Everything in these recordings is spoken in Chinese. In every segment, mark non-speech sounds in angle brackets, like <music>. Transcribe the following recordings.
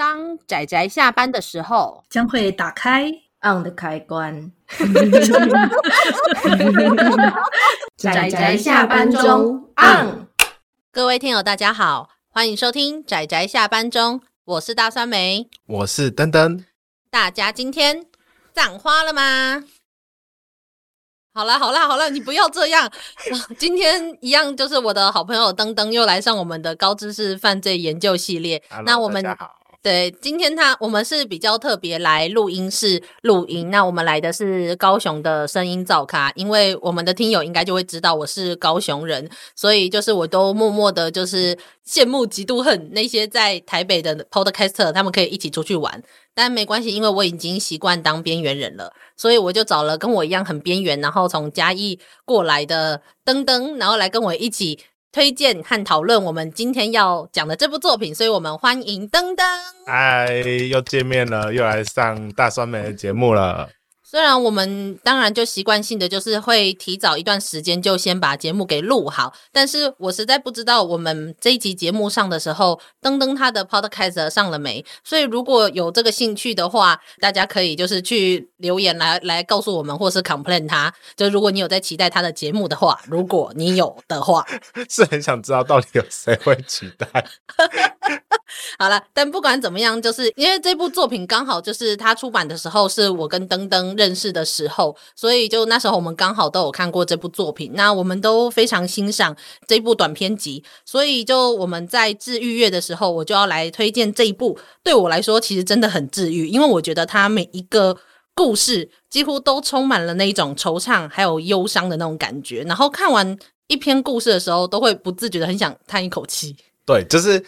当仔仔下班的时候，将会打开 on 的开关。<laughs> 仔仔下班中 on。各位听友，大家好，欢迎收听仔仔下班中，我是大酸梅，我是登登。大家今天葬花了吗？好啦，好啦，好啦，你不要这样。<laughs> 今天一样，就是我的好朋友登登又来上我们的高知识犯罪研究系列。Hello, 那我们。对，今天他我们是比较特别来录音室录音。那我们来的是高雄的声音造咖，因为我们的听友应该就会知道我是高雄人，所以就是我都默默的，就是羡慕嫉妒恨那些在台北的 Podcaster，他们可以一起出去玩。但没关系，因为我已经习惯当边缘人了，所以我就找了跟我一样很边缘，然后从嘉义过来的登登，然后来跟我一起。推荐和讨论我们今天要讲的这部作品，所以我们欢迎登登。嗨，又见面了，又来上大酸梅的节目了。虽然我们当然就习惯性的就是会提早一段时间就先把节目给录好，但是我实在不知道我们这一集节目上的时候，登登他的 podcast 上了没？所以如果有这个兴趣的话，大家可以就是去留言来来告诉我们，或是 complain 他。就如果你有在期待他的节目的话，如果你有的话，<laughs> 是很想知道到底有谁会期待。<laughs> 好了，但不管怎么样，就是因为这部作品刚好就是他出版的时候是我跟登登认识的时候，所以就那时候我们刚好都有看过这部作品，那我们都非常欣赏这部短篇集，所以就我们在治愈月的时候，我就要来推荐这一部。对我来说，其实真的很治愈，因为我觉得它每一个故事几乎都充满了那种惆怅还有忧伤的那种感觉，然后看完一篇故事的时候，都会不自觉的很想叹一口气。对，就是。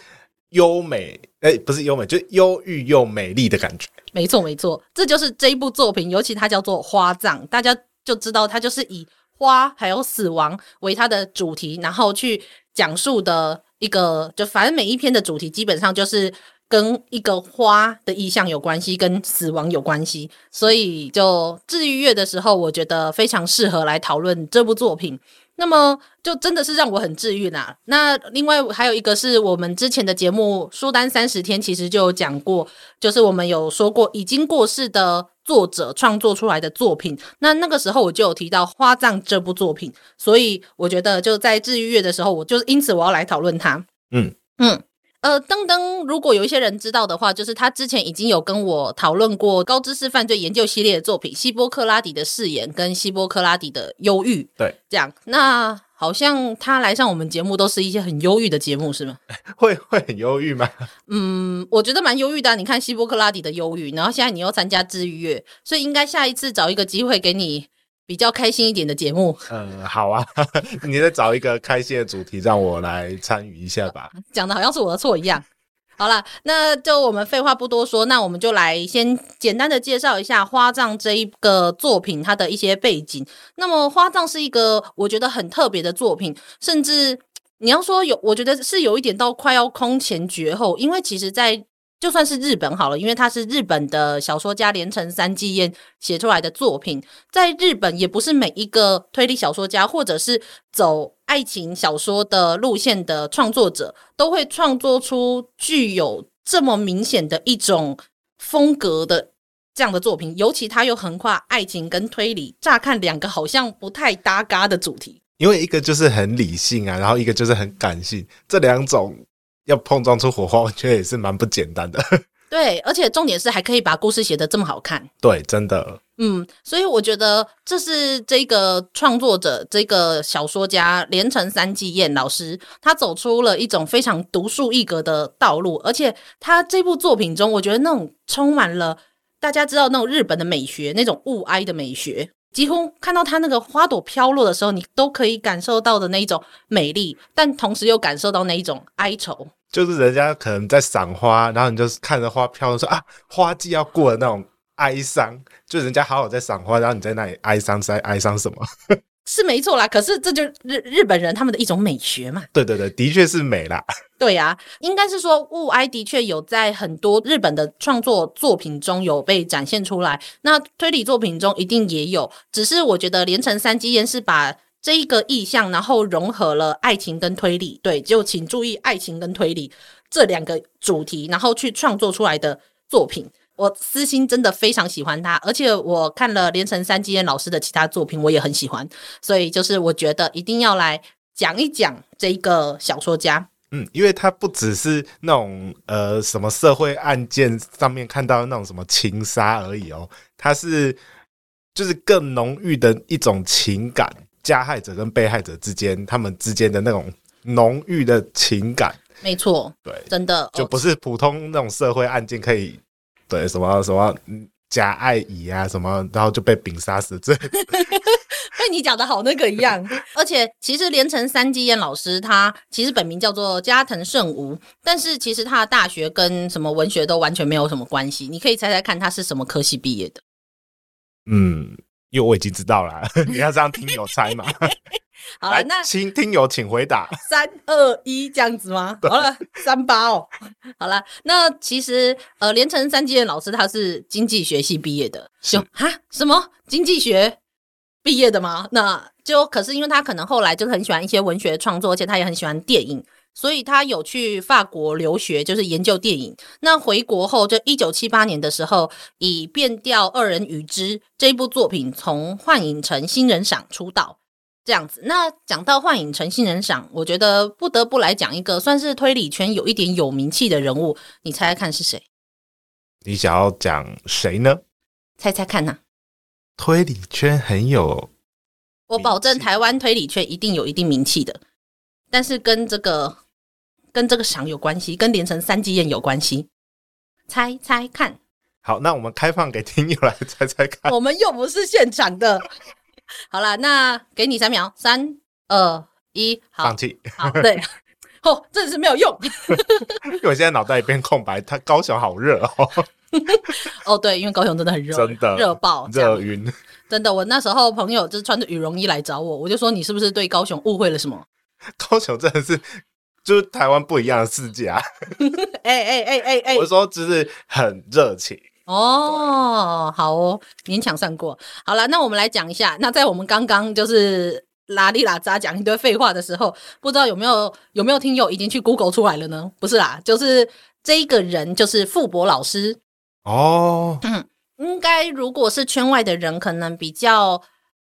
优美，哎、不是优美，就是忧郁又美丽的感觉。没错，没错，这就是这一部作品，尤其它叫做《花葬》，大家就知道它就是以花还有死亡为它的主题，然后去讲述的一个，就反正每一篇的主题基本上就是跟一个花的意象有关系，跟死亡有关系，所以就治愈月的时候，我觉得非常适合来讨论这部作品。那么就真的是让我很治愈啦。那另外还有一个是我们之前的节目《书单三十天》，其实就有讲过，就是我们有说过已经过世的作者创作出来的作品。那那个时候我就有提到《花葬》这部作品，所以我觉得就在治愈月的时候，我就是因此我要来讨论它。嗯嗯。呃，登登，如果有一些人知道的话，就是他之前已经有跟我讨论过高知识犯罪研究系列的作品《希波克拉底的誓言》跟《希波克拉底的忧郁》。对，这样。那好像他来上我们节目都是一些很忧郁的节目，是吗？<laughs> 会会很忧郁吗？<laughs> 嗯，我觉得蛮忧郁的啊。你看希波克拉底的忧郁，然后现在你又参加治愈月，所以应该下一次找一个机会给你。比较开心一点的节目，<laughs> 嗯，好啊，<laughs> 你再找一个开心的主题让我来参与一下吧。讲的好像是我的错一样。<laughs> 好了，那就我们废话不多说，那我们就来先简单的介绍一下《花葬》这一个作品它的一些背景。那么，《花葬》是一个我觉得很特别的作品，甚至你要说有，我觉得是有一点到快要空前绝后，因为其实在。就算是日本好了，因为它是日本的小说家连城三季彦写出来的作品，在日本也不是每一个推理小说家或者是走爱情小说的路线的创作者都会创作出具有这么明显的一种风格的这样的作品，尤其他又横跨爱情跟推理，乍看两个好像不太搭嘎的主题，因为一个就是很理性啊，然后一个就是很感性，这两种。要碰撞出火花，我觉得也是蛮不简单的。<laughs> <laughs> 对，而且重点是还可以把故事写得这么好看。对，真的。嗯，所以我觉得这是这个创作者、这个小说家连城三季彦老师，他走出了一种非常独树一格的道路。而且他这部作品中，我觉得那种充满了大家知道那种日本的美学，那种物哀的美学。几乎看到它那个花朵飘落的时候，你都可以感受到的那一种美丽，但同时又感受到那一种哀愁。就是人家可能在赏花，然后你就看着花飘，说啊，花季要过的那种哀伤。就人家好好在赏花，然后你在那里哀伤，在哀伤什么？是没错啦，可是这就日日本人他们的一种美学嘛。对对对，的确是美啦。<laughs> 对呀、啊，应该是说物哀的确有在很多日本的创作作品中有被展现出来，那推理作品中一定也有。只是我觉得连城三基彦是把这一个意象，然后融合了爱情跟推理。对，就请注意爱情跟推理。这两个主题，然后去创作出来的作品。我私心真的非常喜欢他，而且我看了连城三基燕老师的其他作品，我也很喜欢，所以就是我觉得一定要来讲一讲这一个小说家。嗯，因为他不只是那种呃什么社会案件上面看到的那种什么情杀而已哦，他是就是更浓郁的一种情感，加害者跟被害者之间他们之间的那种浓郁的情感。没错，对，真的就不是普通那种社会案件可以。对，什么什么假爱乙啊，什么，然后就被丙杀死，<laughs> 这 <laughs> 被你讲的好那个一样。而且，其实连城三基燕老师他其实本名叫做加藤胜吾，但是其实他的大学跟什么文学都完全没有什么关系。你可以猜猜看，他是什么科系毕业的？嗯，因为我已经知道了，<laughs> 你要这样听友猜嘛。<laughs> 好了，那请听友请回答，三二一这样子吗？好了，三八哦。好了，那其实呃，连城三基燕老师他是经济学系毕业的，就哈什么经济学毕业的吗？那就可是因为他可能后来就很喜欢一些文学创作，而且他也很喜欢电影，所以他有去法国留学，就是研究电影。那回国后，就一九七八年的时候，以《变调二人与之》这部作品从幻影城新人赏出道。这样子，那讲到幻影城新人赏，我觉得不得不来讲一个算是推理圈有一点有名气的人物，你猜猜看是谁？你想要讲谁呢？猜猜看呐、啊？推理圈很有，我保证台湾推理圈一定有一定名气的，但是跟这个跟这个赏有关系，跟连城三基宴有关系，猜猜看。好，那我们开放给听友来猜猜看，我们又不是现场的。好了，那给你三秒，三二一，好，放弃。好，对，哦，真的是没有用，因为我现在脑袋一片空白。它高雄好热哦，<laughs> 哦，对，因为高雄真的很热，真的热爆，热晕。真的，我那时候朋友就是穿着羽绒衣来找我，我就说，你是不是对高雄误会了什么？高雄真的是就是台湾不一样的世界啊！<laughs> 哎哎哎哎哎，我说就是很热情。哦，好哦，勉强算过。好了，那我们来讲一下。那在我们刚刚就是拉里拉扎讲一堆废话的时候，不知道有没有有没有听友已经去 Google 出来了呢？不是啦，就是这一个人就是傅博老师哦。嗯，应该如果是圈外的人，可能比较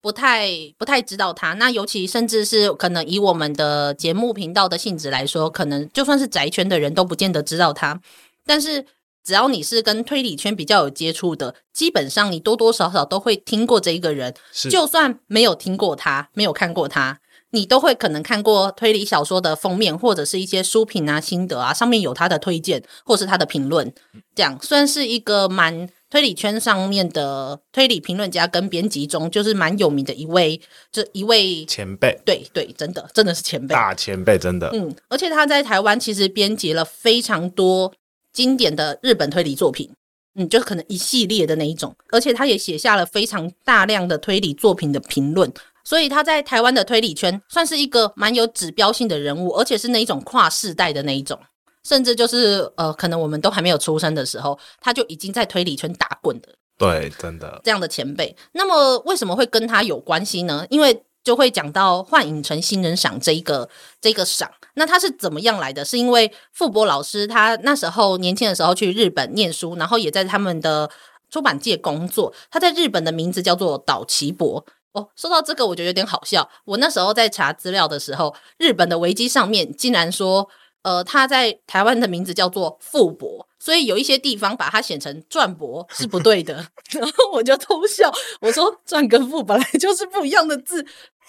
不太不太知道他。那尤其甚至是可能以我们的节目频道的性质来说，可能就算是宅圈的人都不见得知道他，但是。只要你是跟推理圈比较有接触的，基本上你多多少少都会听过这一个人。就算没有听过他，没有看过他，你都会可能看过推理小说的封面，或者是一些书评啊、心得啊，上面有他的推荐或是他的评论。这样算是一个蛮推理圈上面的推理评论家跟编辑中，就是蛮有名的一位，这一位前辈。对对，真的真的是前辈，大前辈，真的。嗯，而且他在台湾其实编辑了非常多。经典的日本推理作品，嗯，就可能一系列的那一种，而且他也写下了非常大量的推理作品的评论，所以他在台湾的推理圈算是一个蛮有指标性的人物，而且是那一种跨世代的那一种，甚至就是呃，可能我们都还没有出生的时候，他就已经在推理圈打滚的，对，真的这样的前辈。那么为什么会跟他有关系呢？因为就会讲到幻影城新人赏这一个这个赏，那他是怎么样来的？是因为傅博老师他那时候年轻的时候去日本念书，然后也在他们的出版界工作。他在日本的名字叫做岛崎博。哦，说到这个，我觉得有点好笑。我那时候在查资料的时候，日本的维基上面竟然说，呃，他在台湾的名字叫做富博。所以有一些地方把它写成赚博是不对的，<laughs> 然后我就偷笑，我说赚跟富本来就是不一样的字。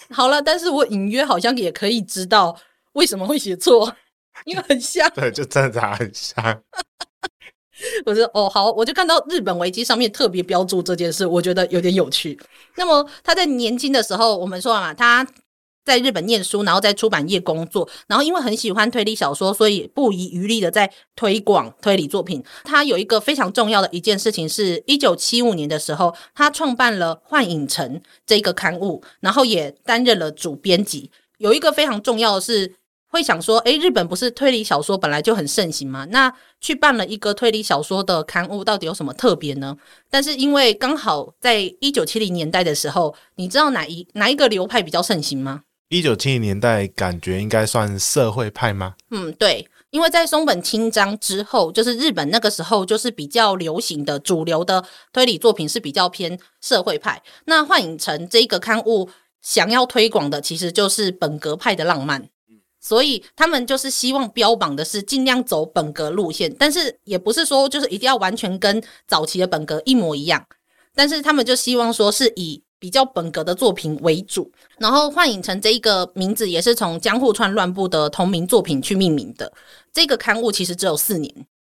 好了，但是我隐约好像也可以知道为什么会写错，因为很像。对，就真的很像。<laughs> 我说哦，好，我就看到日本维基上面特别标注这件事，我觉得有点有趣。那么他在年轻的时候，我们说了嘛，他。在日本念书，然后在出版业工作，然后因为很喜欢推理小说，所以不遗余力的在推广推理作品。他有一个非常重要的一件事情是，一九七五年的时候，他创办了《幻影城》这个刊物，然后也担任了主编辑。有一个非常重要的是，会想说，诶，日本不是推理小说本来就很盛行吗？那去办了一个推理小说的刊物，到底有什么特别呢？但是因为刚好在一九七零年代的时候，你知道哪一哪一个流派比较盛行吗？一九七零年代感觉应该算社会派吗？嗯，对，因为在松本清张之后，就是日本那个时候就是比较流行的主流的推理作品是比较偏社会派。那幻影城这个刊物想要推广的其实就是本格派的浪漫，所以他们就是希望标榜的是尽量走本格路线，但是也不是说就是一定要完全跟早期的本格一模一样，但是他们就希望说是以。比较本格的作品为主，然后幻影城这一个名字也是从江户川乱步的同名作品去命名的。这个刊物其实只有四年，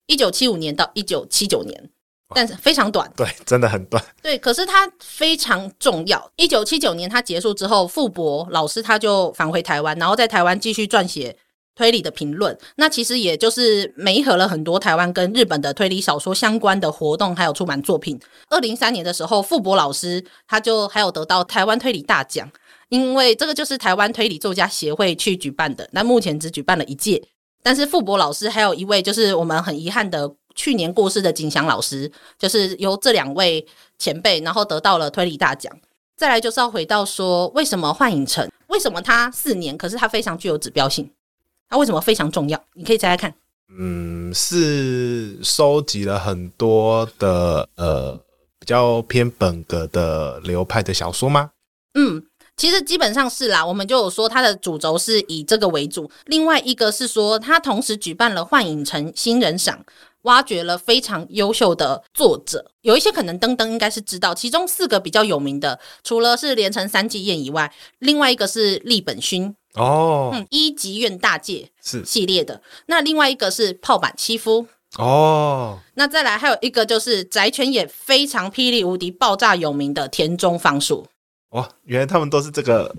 一九七五年到一九七九年，但是非常短。对，真的很短。对，可是它非常重要。一九七九年它结束之后，傅博老师他就返回台湾，然后在台湾继续撰写。推理的评论，那其实也就是媒合了很多台湾跟日本的推理小说相关的活动，还有出版作品。二零三年的时候，傅博老师他就还有得到台湾推理大奖，因为这个就是台湾推理作家协会去举办的。那目前只举办了一届，但是傅博老师还有一位就是我们很遗憾的去年过世的景祥老师，就是由这两位前辈然后得到了推理大奖。再来就是要回到说，为什么幻影城？为什么它四年？可是它非常具有指标性。它为什么非常重要？你可以猜猜看。嗯，是收集了很多的呃比较偏本格的流派的小说吗？嗯，其实基本上是啦。我们就有说它的主轴是以这个为主。另外一个是说，它同时举办了幻影城新人赏，挖掘了非常优秀的作者。有一些可能登登应该是知道，其中四个比较有名的，除了是连城三季彦以外，另外一个是立本薰。哦，嗯，一级院大介是系列的，那另外一个是炮板七夫哦，那再来还有一个就是宅犬也非常霹雳无敌爆炸有名的田中芳树。哦，原来他们都是这个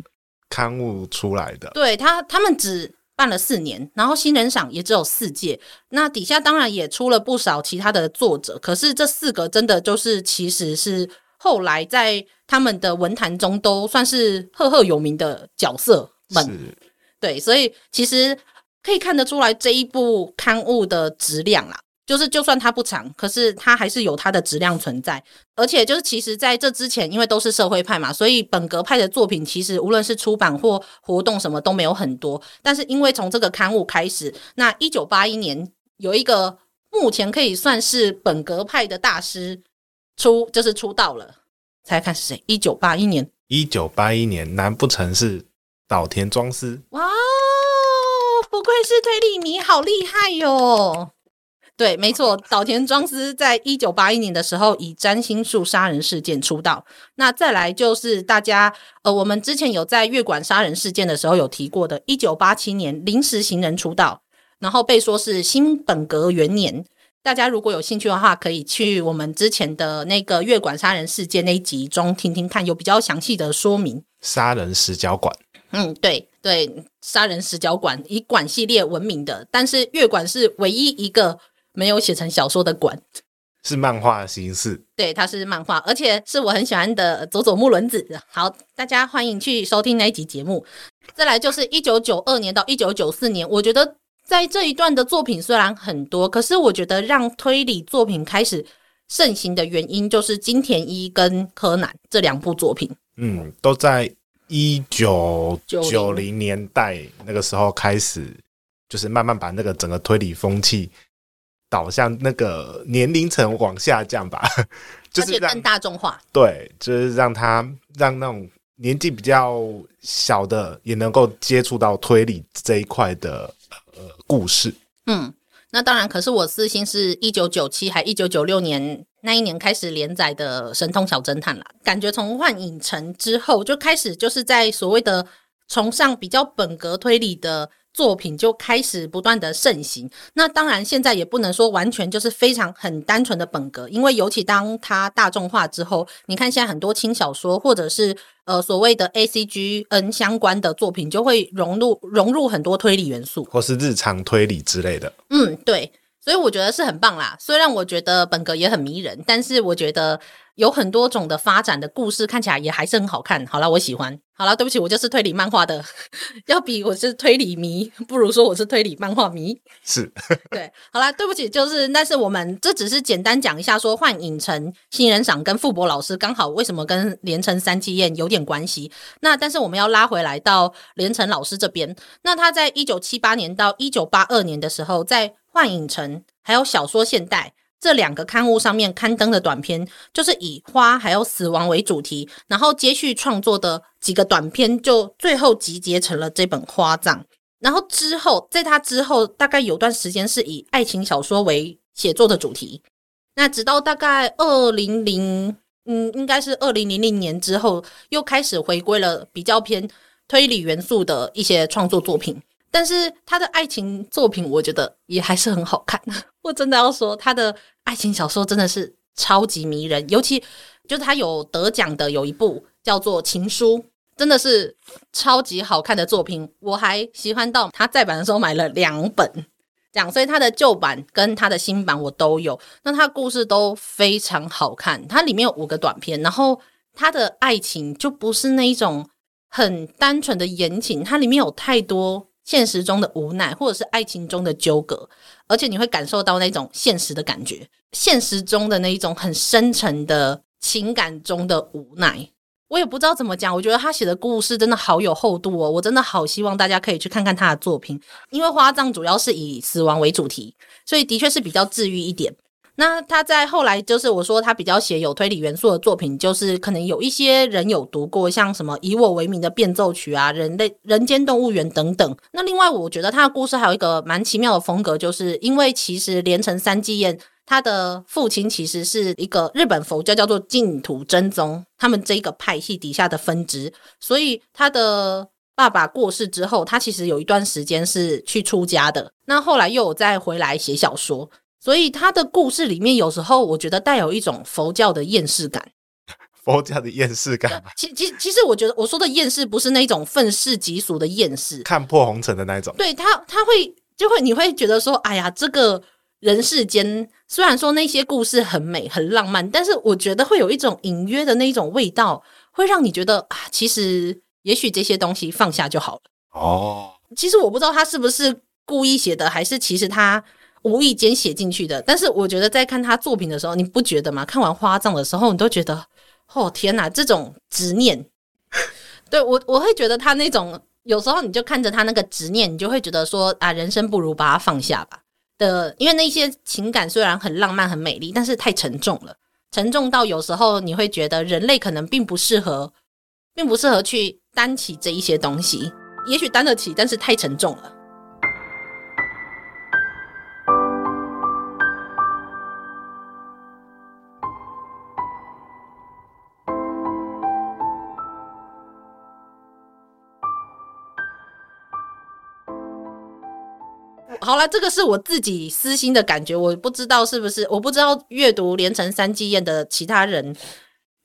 刊物出来的。对他，他们只办了四年，然后新人赏也只有四届，那底下当然也出了不少其他的作者，可是这四个真的就是其实是后来在他们的文坛中都算是赫赫有名的角色。是，对，所以其实可以看得出来这一部刊物的质量啦，就是就算它不长，可是它还是有它的质量存在。而且就是其实在这之前，因为都是社会派嘛，所以本格派的作品其实无论是出版或活动什么都没有很多。但是因为从这个刊物开始，那一九八一年有一个目前可以算是本格派的大师出，就是出道了。猜看是谁？一九八一年，一九八一年，难不成是？岛田庄司，哇哦，不愧是推理迷，好厉害哟！对，没错，岛田庄司在一九八一年的时候以占星术杀人事件出道。那再来就是大家，呃，我们之前有在月馆杀人事件的时候有提过的，一九八七年临时行人出道，然后被说是新本格元年。大家如果有兴趣的话，可以去我们之前的那个月馆杀人事件那一集中听听看，有比较详细的说明。杀人十角馆。嗯，对对，杀人十角馆以馆系列闻名的，但是月馆是唯一一个没有写成小说的馆，是漫画形式。对，它是漫画，而且是我很喜欢的佐佐木伦子。好，大家欢迎去收听那一集节目。再来就是一九九二年到一九九四年，我觉得在这一段的作品虽然很多，可是我觉得让推理作品开始盛行的原因，就是金田一跟柯南这两部作品。嗯，都在。一九九零年代那个时候开始，就是慢慢把那个整个推理风气导向那个年龄层往下降吧，<laughs> 就是更大众化。对，就是让他让那种年纪比较小的也能够接触到推理这一块的呃故事。嗯。那当然，可是我私心是一九九七还一九九六年那一年开始连载的《神通小侦探》啦，感觉从幻影城之后就开始就是在所谓的崇尚比较本格推理的。作品就开始不断的盛行，那当然现在也不能说完全就是非常很单纯的本格，因为尤其当它大众化之后，你看现在很多轻小说或者是呃所谓的 ACGN 相关的作品，就会融入融入很多推理元素，或是日常推理之类的。嗯，对。所以我觉得是很棒啦。虽然我觉得本格也很迷人，但是我觉得有很多种的发展的故事，看起来也还是很好看。好了，我喜欢。好了，对不起，我就是推理漫画的，<laughs> 要比我是推理迷，不如说我是推理漫画迷。<laughs> 是，对。好啦，对不起，就是，但是我们这只是简单讲一下，说幻影城新人赏跟傅博老师刚好为什么跟连城三季宴有点关系。那但是我们要拉回来到连城老师这边，那他在一九七八年到一九八二年的时候，在幻影城还有小说现代这两个刊物上面刊登的短篇，就是以花还有死亡为主题，然后接续创作的几个短篇，就最后集结成了这本《花葬》。然后之后，在他之后，大概有段时间是以爱情小说为写作的主题。那直到大概二零零，嗯，应该是二零零零年之后，又开始回归了比较偏推理元素的一些创作作品。但是他的爱情作品，我觉得也还是很好看。<laughs> 我真的要说，他的爱情小说真的是超级迷人，尤其就是他有得奖的有一部叫做《情书》，真的是超级好看的作品。我还喜欢到他再版的时候买了两本，这样，所以他的旧版跟他的新版我都有。那他故事都非常好看，它里面有五个短篇，然后他的爱情就不是那一种很单纯的言情，它里面有太多。现实中的无奈，或者是爱情中的纠葛，而且你会感受到那种现实的感觉，现实中的那一种很深沉的情感中的无奈。我也不知道怎么讲，我觉得他写的故事真的好有厚度哦，我真的好希望大家可以去看看他的作品，因为花葬主要是以死亡为主题，所以的确是比较治愈一点。那他在后来就是我说他比较写有推理元素的作品，就是可能有一些人有读过，像什么《以我为名的变奏曲》啊，《人类人间动物园》等等。那另外我觉得他的故事还有一个蛮奇妙的风格，就是因为其实连城三季彦他的父亲其实是一个日本佛教叫做净土真宗，他们这一个派系底下的分支，所以他的爸爸过世之后，他其实有一段时间是去出家的。那后来又有再回来写小说。所以他的故事里面，有时候我觉得带有一种佛教的厌世感。佛教的厌世感？其其其实，我觉得我说的厌世不是那种愤世嫉俗的厌世，看破红尘的那种。对他，他会就会你会觉得说，哎呀，这个人世间虽然说那些故事很美很浪漫，但是我觉得会有一种隐约的那一种味道，会让你觉得啊，其实也许这些东西放下就好了。哦，其实我不知道他是不是故意写的，还是其实他。无意间写进去的，但是我觉得在看他作品的时候，你不觉得吗？看完花葬的时候，你都觉得，哦天哪，这种执念，<laughs> 对我我会觉得他那种有时候你就看着他那个执念，你就会觉得说啊，人生不如把它放下吧。的，因为那些情感虽然很浪漫很美丽，但是太沉重了，沉重到有时候你会觉得人类可能并不适合，并不适合去担起这一些东西，也许担得起，但是太沉重了。了，这个是我自己私心的感觉，我不知道是不是，我不知道阅读连城三季宴的其他人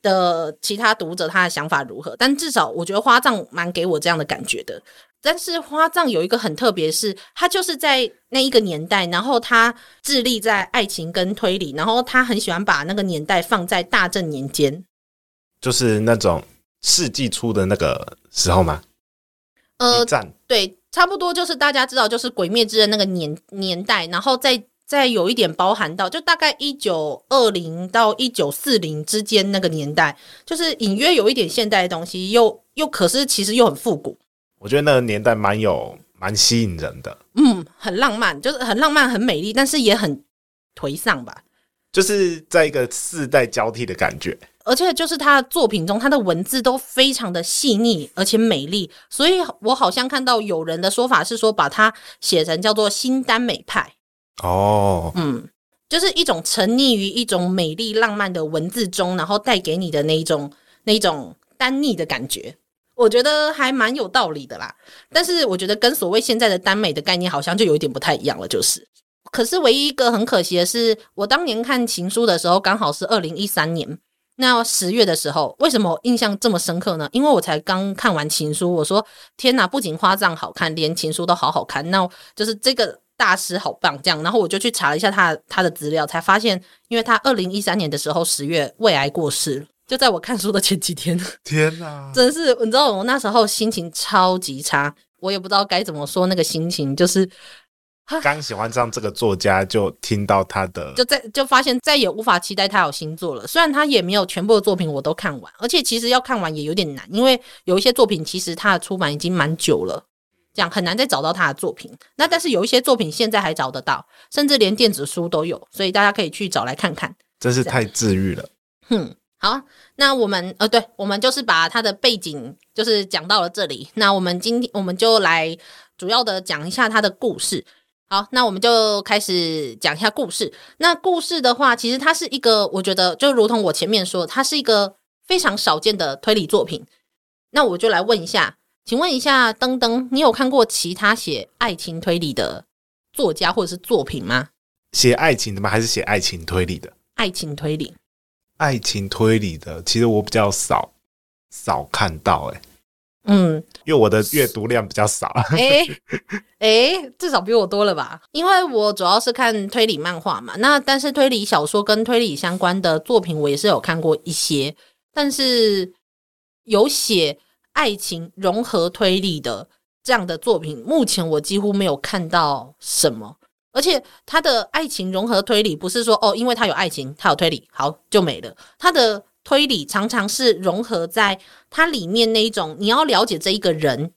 的其他读者他的想法如何，但至少我觉得花藏蛮给我这样的感觉的。但是花藏有一个很特别，是他就是在那一个年代，然后他致力在爱情跟推理，然后他很喜欢把那个年代放在大正年间，就是那种世纪初的那个时候吗？呃，战对。差不多就是大家知道，就是《鬼灭之刃》那个年年代，然后再再有一点包含到，就大概一九二零到一九四零之间那个年代，就是隐约有一点现代的东西，又又可是其实又很复古。我觉得那个年代蛮有蛮吸引人的，嗯，很浪漫，就是很浪漫、很美丽，但是也很颓丧吧，就是在一个世代交替的感觉。而且就是他的作品中，他的文字都非常的细腻而且美丽，所以我好像看到有人的说法是说，把它写成叫做新耽美派。哦，嗯，就是一种沉溺于一种美丽浪漫的文字中，然后带给你的那一种那一种耽溺的感觉，我觉得还蛮有道理的啦。但是我觉得跟所谓现在的耽美的概念好像就有一点不太一样了，就是。可是唯一一个很可惜的是，我当年看《情书》的时候，刚好是二零一三年。那十月的时候，为什么我印象这么深刻呢？因为我才刚看完《情书》，我说天哪，不仅花葬好看，连《情书》都好好看。那就是这个大师好棒这样。然后我就去查了一下他他的资料，才发现，因为他二零一三年的时候十月胃癌过世了，就在我看书的前几天。<laughs> <laughs> 天哪，真是你知道我那时候心情超级差，我也不知道该怎么说那个心情，就是。<laughs> 刚喜欢上这个作家，就听到他的，就在就发现再也无法期待他有新作了。虽然他也没有全部的作品我都看完，而且其实要看完也有点难，因为有一些作品其实他的出版已经蛮久了，这样很难再找到他的作品。那但是有一些作品现在还找得到，甚至连电子书都有，所以大家可以去找来看看。真是太治愈了。哼，好，那我们呃，对，我们就是把他的背景就是讲到了这里。那我们今天我们就来主要的讲一下他的故事。好，那我们就开始讲一下故事。那故事的话，其实它是一个，我觉得就如同我前面说，它是一个非常少见的推理作品。那我就来问一下，请问一下，登登，你有看过其他写爱情推理的作家或者是作品吗？写爱情的吗？还是写爱情推理的？爱情推理，爱情推理的，其实我比较少少看到、欸，诶。嗯，因为我的阅读量比较少，哎哎，<laughs> 至少比我多了吧？因为我主要是看推理漫画嘛，那但是推理小说跟推理相关的作品，我也是有看过一些，但是有写爱情融合推理的这样的作品，目前我几乎没有看到什么。而且他的爱情融合推理不是说哦，因为他有爱情，他有推理，好就没了，他的。推理常常是融合在它里面那一种，你要了解这一个人，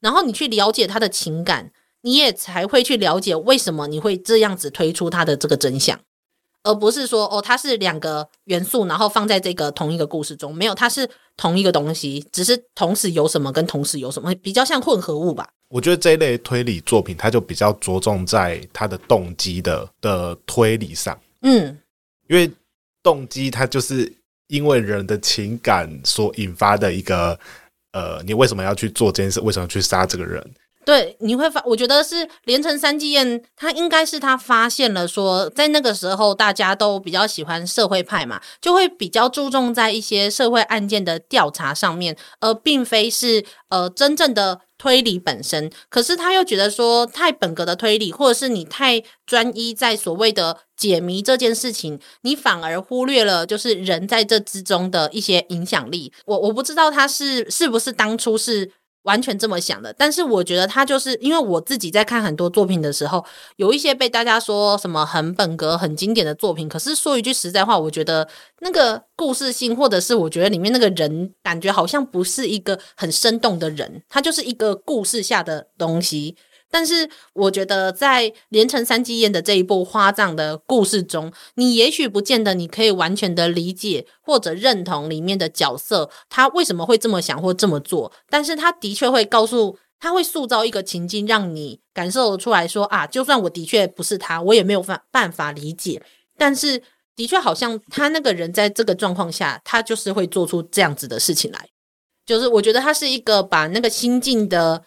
然后你去了解他的情感，你也才会去了解为什么你会这样子推出他的这个真相，而不是说哦，它是两个元素，然后放在这个同一个故事中，没有，它是同一个东西，只是同时有什么跟同时有什么，比较像混合物吧。我觉得这一类推理作品，它就比较着重在它的动机的的推理上，嗯，因为动机它就是。因为人的情感所引发的一个，呃，你为什么要去做这件事？为什么去杀这个人？对，你会发，我觉得是连城三季彦，他应该是他发现了说，在那个时候大家都比较喜欢社会派嘛，就会比较注重在一些社会案件的调查上面，而并非是呃真正的。推理本身，可是他又觉得说太本格的推理，或者是你太专一在所谓的解谜这件事情，你反而忽略了就是人在这之中的一些影响力。我我不知道他是是不是当初是。完全这么想的，但是我觉得他就是因为我自己在看很多作品的时候，有一些被大家说什么很本格、很经典的作品，可是说一句实在话，我觉得那个故事性，或者是我觉得里面那个人，感觉好像不是一个很生动的人，他就是一个故事下的东西。但是我觉得，在连城三季宴的这一部花葬的故事中，你也许不见得你可以完全的理解或者认同里面的角色，他为什么会这么想或这么做。但是他的确会告诉，他会塑造一个情境，让你感受出来说啊，就算我的确不是他，我也没有办办法理解。但是的确好像他那个人在这个状况下，他就是会做出这样子的事情来。就是我觉得他是一个把那个心境的。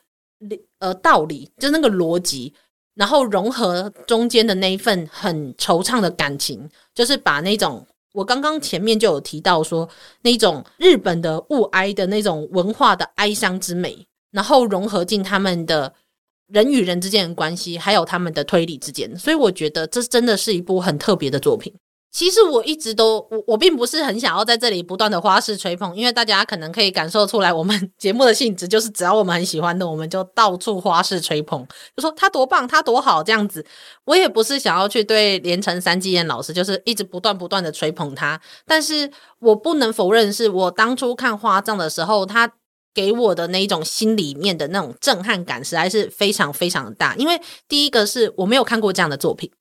呃，道理就是那个逻辑，然后融合中间的那一份很惆怅的感情，就是把那种我刚刚前面就有提到说那种日本的物哀的那种文化的哀伤之美，然后融合进他们的人与人之间的关系，还有他们的推理之间，所以我觉得这真的是一部很特别的作品。其实我一直都我我并不是很想要在这里不断的花式吹捧，因为大家可能可以感受出来，我们节目的性质就是只要我们很喜欢的，我们就到处花式吹捧，就说他多棒，他多好这样子。我也不是想要去对连城三季彦老师就是一直不断不断的吹捧他，但是我不能否认，是我当初看花葬的时候，他给我的那一种心里面的那种震撼感实在是非常非常大。因为第一个是我没有看过这样的作品，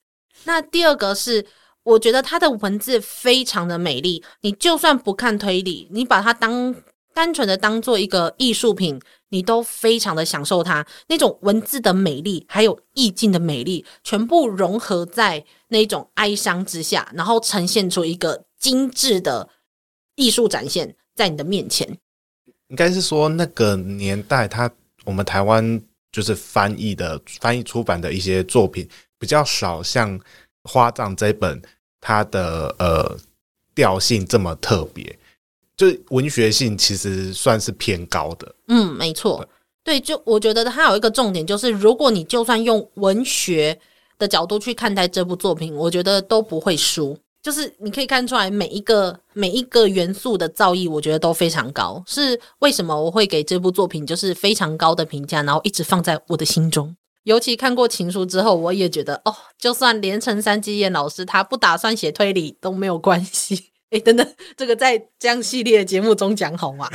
那第二个是。我觉得他的文字非常的美丽，你就算不看推理，你把它当单纯的当做一个艺术品，你都非常的享受它那种文字的美丽，还有意境的美丽，全部融合在那种哀伤之下，然后呈现出一个精致的艺术展现在你的面前。应该是说那个年代，他我们台湾就是翻译的翻译出版的一些作品比较少，像。花葬这本，它的呃调性这么特别，就文学性其实算是偏高的。嗯，没错，对，就我觉得它有一个重点，就是如果你就算用文学的角度去看待这部作品，我觉得都不会输。就是你可以看出来每一个每一个元素的造诣，我觉得都非常高。是为什么我会给这部作品就是非常高的评价，然后一直放在我的心中。尤其看过《情书》之后，我也觉得哦，就算连城三基燕老师他不打算写推理都没有关系。<laughs> 哎，等等，这个在这样系列节目中讲好吗？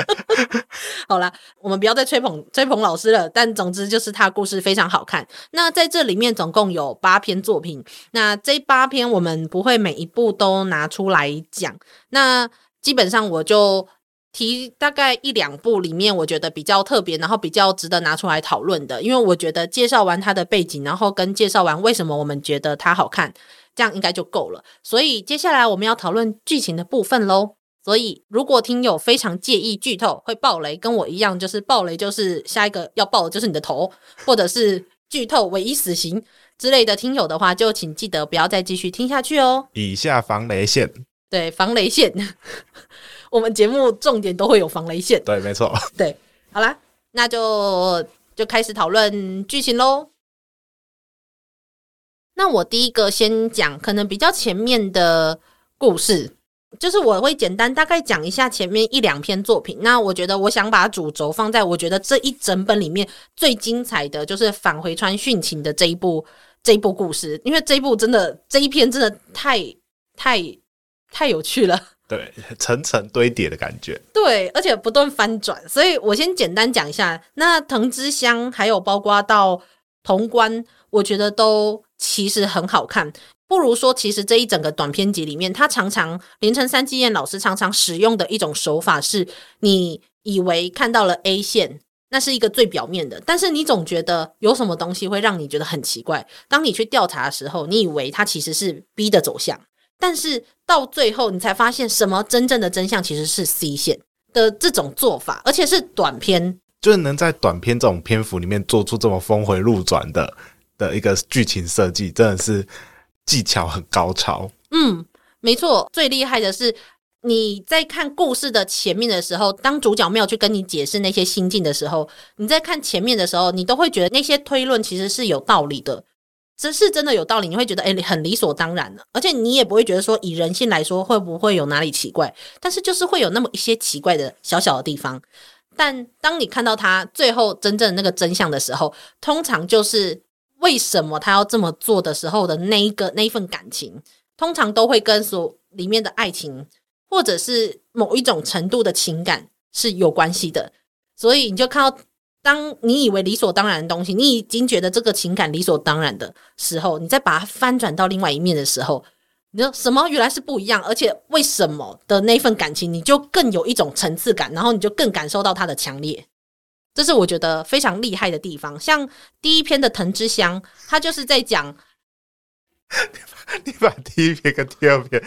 <laughs> 好啦，我们不要再吹捧吹捧老师了。但总之就是他故事非常好看。那在这里面总共有八篇作品，那这八篇我们不会每一部都拿出来讲。那基本上我就提大概一两部里面我觉得比较特别，然后比较值得拿出来讨论的。因为我觉得介绍完它的背景，然后跟介绍完为什么我们觉得它好看。这样应该就够了，所以接下来我们要讨论剧情的部分喽。所以如果听友非常介意剧透会爆雷，跟我一样，就是爆雷就是下一个要爆的就是你的头，或者是剧透唯一死刑之类的听友的话，就请记得不要再继续听下去哦。以下防雷线，对，防雷线，我们节目重点都会有防雷线，对，没错，<laughs> 对，好啦，那就就开始讨论剧情喽。那我第一个先讲可能比较前面的故事，就是我会简单大概讲一下前面一两篇作品。那我觉得我想把主轴放在我觉得这一整本里面最精彩的就是返回川殉情的这一部这一部故事，因为这一部真的这一篇真的太太太有趣了，对，层层堆叠的感觉，对，而且不断翻转，所以我先简单讲一下。那藤之香还有包括到潼关，我觉得都。其实很好看，不如说，其实这一整个短篇集里面，他常常连城三基彦老师常常使用的一种手法是，你以为看到了 A 线，那是一个最表面的，但是你总觉得有什么东西会让你觉得很奇怪。当你去调查的时候，你以为它其实是 B 的走向，但是到最后你才发现，什么真正的真相其实是 C 线的这种做法，而且是短篇，就是能在短篇这种篇幅里面做出这么峰回路转的。的一个剧情设计真的是技巧很高超。嗯，没错，最厉害的是你在看故事的前面的时候，当主角没有去跟你解释那些心境的时候，你在看前面的时候，你都会觉得那些推论其实是有道理的，这是真的有道理。你会觉得诶，很理所当然的，而且你也不会觉得说以人性来说会不会有哪里奇怪，但是就是会有那么一些奇怪的小小的地方。但当你看到他最后真正那个真相的时候，通常就是。为什么他要这么做的时候的那一个那一份感情，通常都会跟所里面的爱情，或者是某一种程度的情感是有关系的。所以你就看到，当你以为理所当然的东西，你已经觉得这个情感理所当然的时候，你再把它翻转到另外一面的时候，你说什么原来是不一样，而且为什么的那份感情，你就更有一种层次感，然后你就更感受到它的强烈。这是我觉得非常厉害的地方。像第一篇的藤之香，他就是在讲，你 <laughs> 把你把第一篇跟第二篇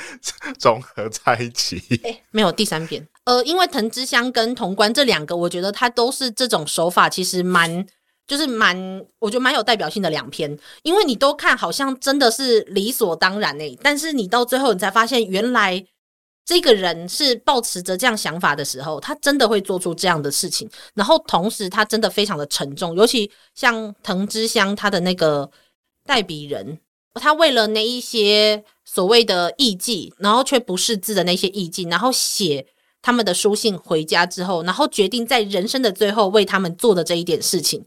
综合在一起。诶，没有第三篇。呃，因为藤之香跟潼关这两个，我觉得它都是这种手法，其实蛮就是蛮，我觉得蛮有代表性的两篇。因为你都看好像真的是理所当然诶，但是你到最后你才发现原来。这个人是抱持着这样想法的时候，他真的会做出这样的事情。然后同时，他真的非常的沉重，尤其像藤之香他的那个代笔人，他为了那一些所谓的艺妓，然后却不识字的那些艺妓，然后写他们的书信回家之后，然后决定在人生的最后为他们做的这一点事情。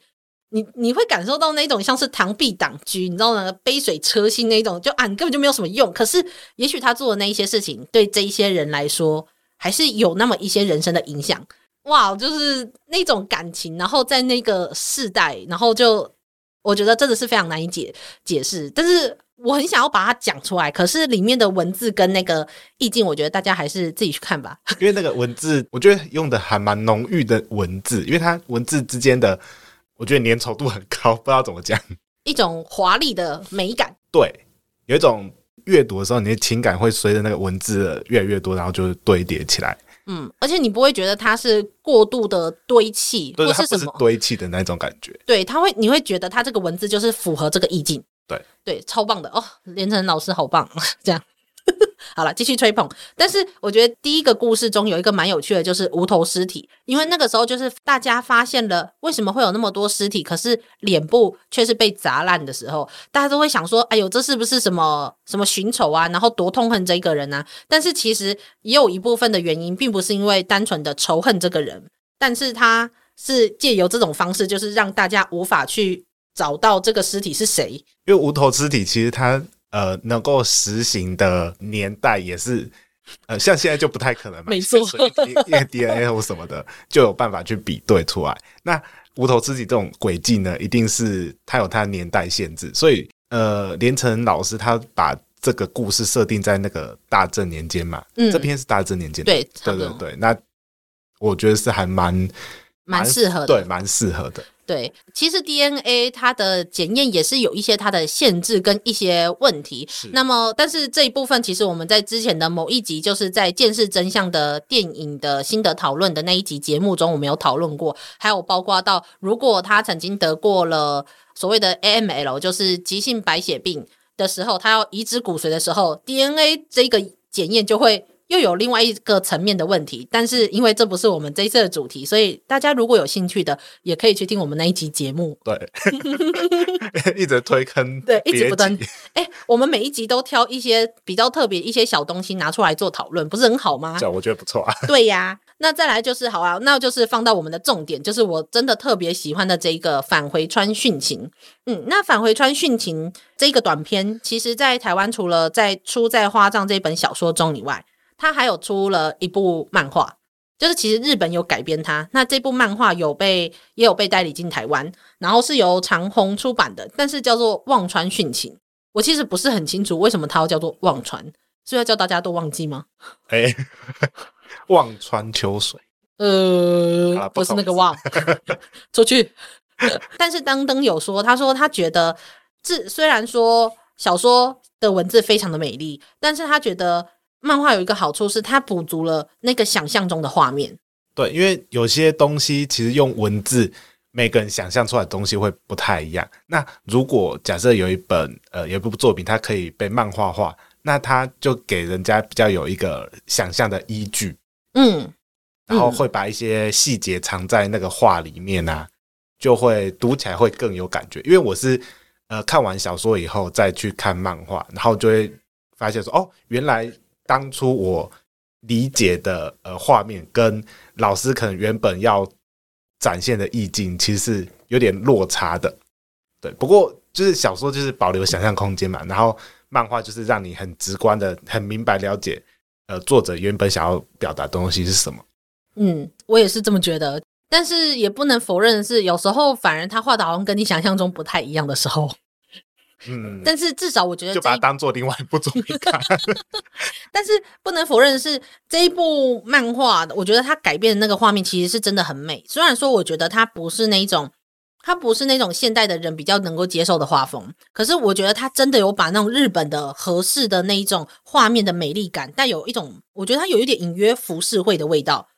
你你会感受到那种像是螳臂挡车，你知道吗杯水车薪那种，就啊，你根本就没有什么用。可是，也许他做的那一些事情，对这一些人来说，还是有那么一些人生的影响。哇，就是那种感情，然后在那个世代，然后就我觉得真的是非常难以解解释。但是我很想要把它讲出来，可是里面的文字跟那个意境，我觉得大家还是自己去看吧。因为那个文字，我觉得用的还蛮浓郁的文字，因为它文字之间的。我觉得粘稠度很高，不知道怎么讲，一种华丽的美感。对，有一种阅读的时候，你的情感会随着那个文字越来越多，然后就堆叠起来。嗯，而且你不会觉得它是过度的堆砌，或是什么是堆砌的那种感觉。对，它会，你会觉得它这个文字就是符合这个意境。对，对，超棒的哦，连城老师好棒，<laughs> 这样。<laughs> 好了，继续吹捧。但是我觉得第一个故事中有一个蛮有趣的，就是无头尸体，因为那个时候就是大家发现了为什么会有那么多尸体，可是脸部却是被砸烂的时候，大家都会想说：“哎呦，这是不是什么什么寻仇啊？然后多痛恨这个人啊？”但是其实也有一部分的原因，并不是因为单纯的仇恨这个人，但是他是借由这种方式，就是让大家无法去找到这个尸体是谁。因为无头尸体其实它。呃，能够实行的年代也是，呃，像现在就不太可能嘛。没错，因为 DNA 或什么的就有办法去比对出来。那无头知己这种轨迹呢，一定是它有它的年代限制。所以，呃，连城老师他把这个故事设定在那个大正年间嘛，嗯，这篇是大正年间，对，对对对。那我觉得是还蛮蛮适合的，对，蛮适合的。对，其实 DNA 它的检验也是有一些它的限制跟一些问题。是。那么，但是这一部分其实我们在之前的某一集，就是在见识真相的电影的心得讨论的那一集节目中，我们有讨论过。还有包括到，如果他曾经得过了所谓的 AML，就是急性白血病的时候，他要移植骨髓的时候，DNA 这个检验就会。又有另外一个层面的问题，但是因为这不是我们这一次的主题，所以大家如果有兴趣的，也可以去听我们那一集节目。对，<laughs> 一直推坑，对，一直不断。哎、欸，我们每一集都挑一些比较特别一些小东西拿出来做讨论，不是很好吗？这样我觉得不错啊。对呀，那再来就是好啊，那就是放到我们的重点，就是我真的特别喜欢的这一个返回川殉情。嗯，那返回川殉情这一个短片，其实在台湾除了在出在花葬这本小说中以外。他还有出了一部漫画，就是其实日本有改编它。那这部漫画有被也有被代理进台湾，然后是由长虹出版的，但是叫做《忘川殉情》。我其实不是很清楚为什么它要叫做忘川，是要叫大家都忘记吗？<laughs> 哎、欸，<laughs> 忘川秋水。呃，不是那个忘，<laughs> 出去。但是当灯有说，他说他觉得这虽然说小说的文字非常的美丽，但是他觉得。漫画有一个好处是，它补足了那个想象中的画面。对，因为有些东西其实用文字，每个人想象出来的东西会不太一样。那如果假设有一本呃有一部作品，它可以被漫画化，那它就给人家比较有一个想象的依据。嗯，然后会把一些细节藏在那个画里面啊，就会读起来会更有感觉。因为我是呃看完小说以后再去看漫画，然后就会发现说，哦，原来。当初我理解的呃画面跟老师可能原本要展现的意境其实是有点落差的，对。不过就是小说就是保留想象空间嘛，然后漫画就是让你很直观的、很明白了解呃作者原本想要表达东西是什么。嗯，我也是这么觉得，但是也不能否认的是，有时候反而他画的好像跟你想象中不太一样的时候。嗯，但是至少我觉得就把它当做另外一部作品看。<laughs> 但是不能否认的是，这一部漫画，我觉得它改变的那个画面其实是真的很美。虽然说我觉得它不是那一种，它不是那种现代的人比较能够接受的画风，可是我觉得它真的有把那种日本的合适的那一种画面的美丽感，带有一种，我觉得它有一点隐约浮世绘的味道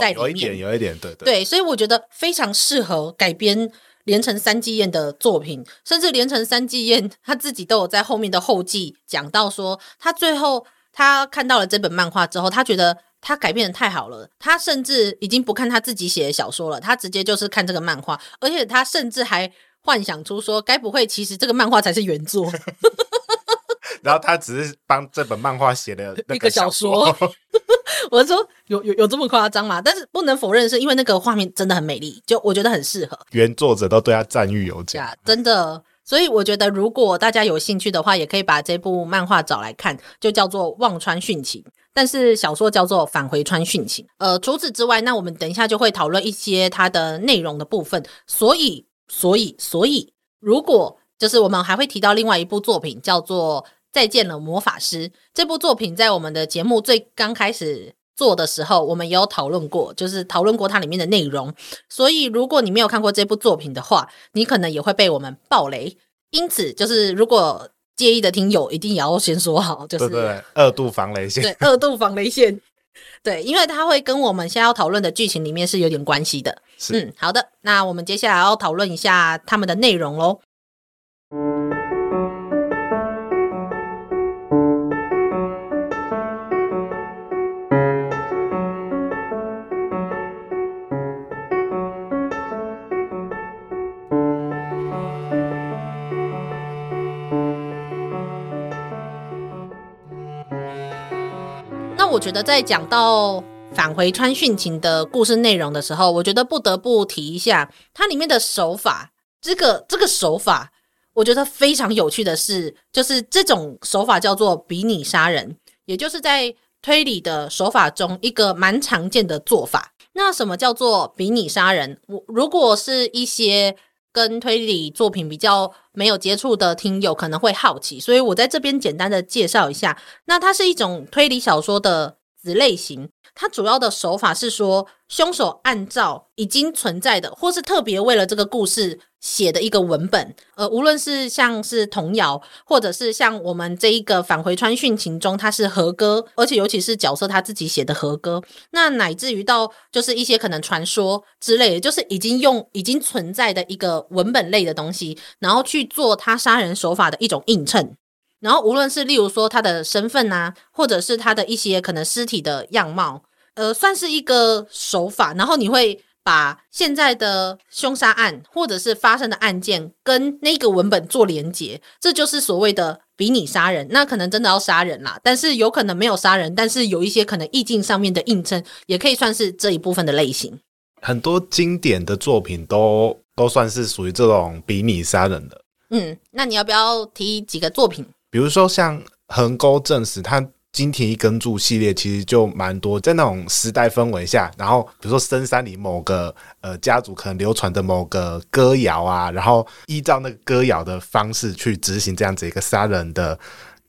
在里面。哦，有一点，有一点，对对对，所以我觉得非常适合改编。连城三季彦的作品，甚至连城三季彦 <laughs> 他自己都有在后面的后记讲到说，他最后他看到了这本漫画之后，他觉得他改编的太好了，他甚至已经不看他自己写的小说了，他直接就是看这个漫画，而且他甚至还幻想出说，该不会其实这个漫画才是原作？<laughs> 然后他只是帮这本漫画写的 <laughs> 一个小说。<laughs> 我是说，有有有这么夸张吗？但是不能否认，是因为那个画面真的很美丽，就我觉得很适合。原作者都对他赞誉有加，真的。所以我觉得，如果大家有兴趣的话，也可以把这部漫画找来看，就叫做《忘川殉情》，但是小说叫做《返回川殉情》。呃，除此之外，那我们等一下就会讨论一些它的内容的部分。所以，所以，所以，如果就是我们还会提到另外一部作品，叫做。再见了，魔法师！这部作品在我们的节目最刚开始做的时候，我们也有讨论过，就是讨论过它里面的内容。所以，如果你没有看过这部作品的话，你可能也会被我们爆雷。因此，就是如果介意的听友，一定也要先说好，就是对，对对，二度防雷线，对，二度防雷线，对，因为它会跟我们现在要讨论的剧情里面是有点关系的。嗯，好的，那我们接下来要讨论一下他们的内容喽。我觉得在讲到返回川殉情的故事内容的时候，我觉得不得不提一下它里面的手法。这个这个手法，我觉得非常有趣的是，就是这种手法叫做比拟杀人，也就是在推理的手法中一个蛮常见的做法。那什么叫做比拟杀人？我如果是一些跟推理作品比较没有接触的听友可能会好奇，所以我在这边简单的介绍一下。那它是一种推理小说的子类型，它主要的手法是说，凶手按照已经存在的，或是特别为了这个故事写的一个文本，呃，无论是像是童谣，或者是像我们这一个返回川殉情中，它是和歌，而且尤其是角色他自己写的和歌，那乃至于到就是一些可能传说之类，就是已经用已经存在的一个文本类的东西，然后去做他杀人手法的一种映衬。然后，无论是例如说他的身份啊，或者是他的一些可能尸体的样貌，呃，算是一个手法。然后你会把现在的凶杀案或者是发生的案件跟那个文本做连接，这就是所谓的比拟杀人。那可能真的要杀人啦，但是有可能没有杀人，但是有一些可能意境上面的映衬，也可以算是这一部分的类型。很多经典的作品都都算是属于这种比拟杀人的。嗯，那你要不要提几个作品？比如说像横沟正史，它金田一耕助系列其实就蛮多，在那种时代氛围下，然后比如说深山里某个呃家族可能流传的某个歌谣啊，然后依照那个歌谣的方式去执行这样子一个杀人的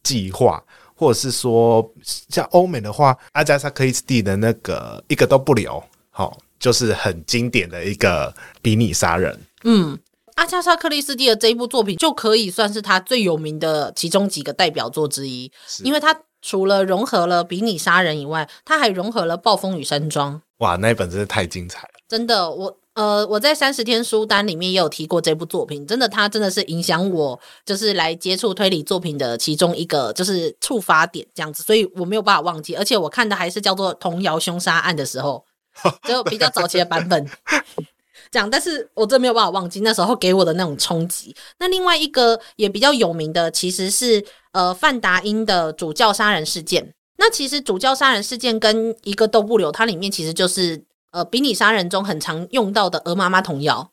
计划，或者是说像欧美的话，阿加莎克里斯蒂的那个一个都不留，好，就是很经典的一个比拟杀人，嗯。阿加莎·克里斯蒂的这一部作品就可以算是他最有名的其中几个代表作之一，因为他除了融合了比你杀人以外，它还融合了暴风雨山庄。哇，那一本真的太精彩了！真的，我呃，我在三十天书单里面也有提过这部作品，真的，它真的是影响我，就是来接触推理作品的其中一个就是触发点这样子，所以我没有办法忘记，而且我看的还是叫做童谣凶杀案的时候，<laughs> 就比较早期的版本。<laughs> 讲，但是我真没有办法忘记那时候给我的那种冲击。那另外一个也比较有名的，其实是呃范达因的主教杀人事件。那其实主教杀人事件跟一个都不留，它里面其实就是呃比你杀人中很常用到的鹅妈妈童谣，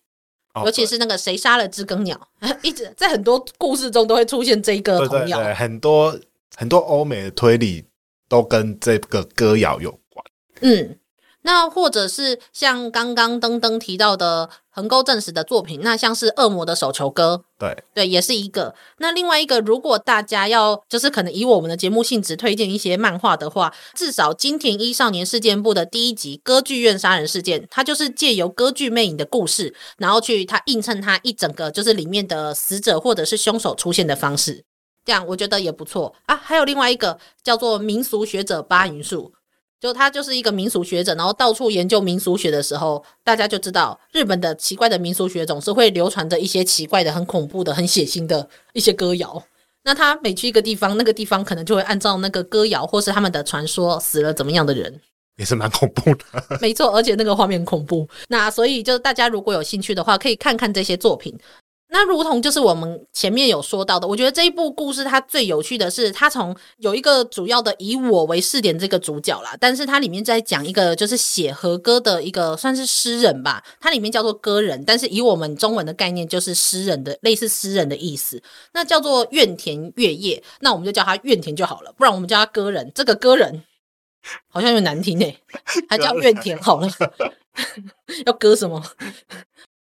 哦、尤其是那个谁杀了知更鸟，<laughs> 一直在很多故事中都会出现这个童谣。对对对，很多很多欧美的推理都跟这个歌谣有关。嗯。那或者是像刚刚登登提到的横沟正史的作品，那像是《恶魔的手球歌》，对对，也是一个。那另外一个，如果大家要就是可能以我们的节目性质推荐一些漫画的话，至少金田一少年事件簿的第一集《歌剧院杀人事件》，它就是借由歌剧魅影的故事，然后去它映衬它一整个就是里面的死者或者是凶手出现的方式，这样我觉得也不错啊。还有另外一个叫做民俗学者八云树。就他就是一个民俗学者，然后到处研究民俗学的时候，大家就知道日本的奇怪的民俗学总是会流传着一些奇怪的、很恐怖的、很血腥的一些歌谣。那他每去一个地方，那个地方可能就会按照那个歌谣或是他们的传说死了怎么样的人，也是蛮恐怖的。<laughs> 没错，而且那个画面恐怖。那所以就大家如果有兴趣的话，可以看看这些作品。那如同就是我们前面有说到的，我觉得这一部故事它最有趣的是，它从有一个主要的以我为试点这个主角啦，但是它里面在讲一个就是写和歌的一个算是诗人吧，它里面叫做歌人，但是以我们中文的概念就是诗人的类似诗人的意思，那叫做怨田月夜，那我们就叫他怨田就好了，不然我们叫他歌人，这个歌人好像有点难听诶、欸，<laughs> 还叫怨田好了，<laughs> 要歌什么？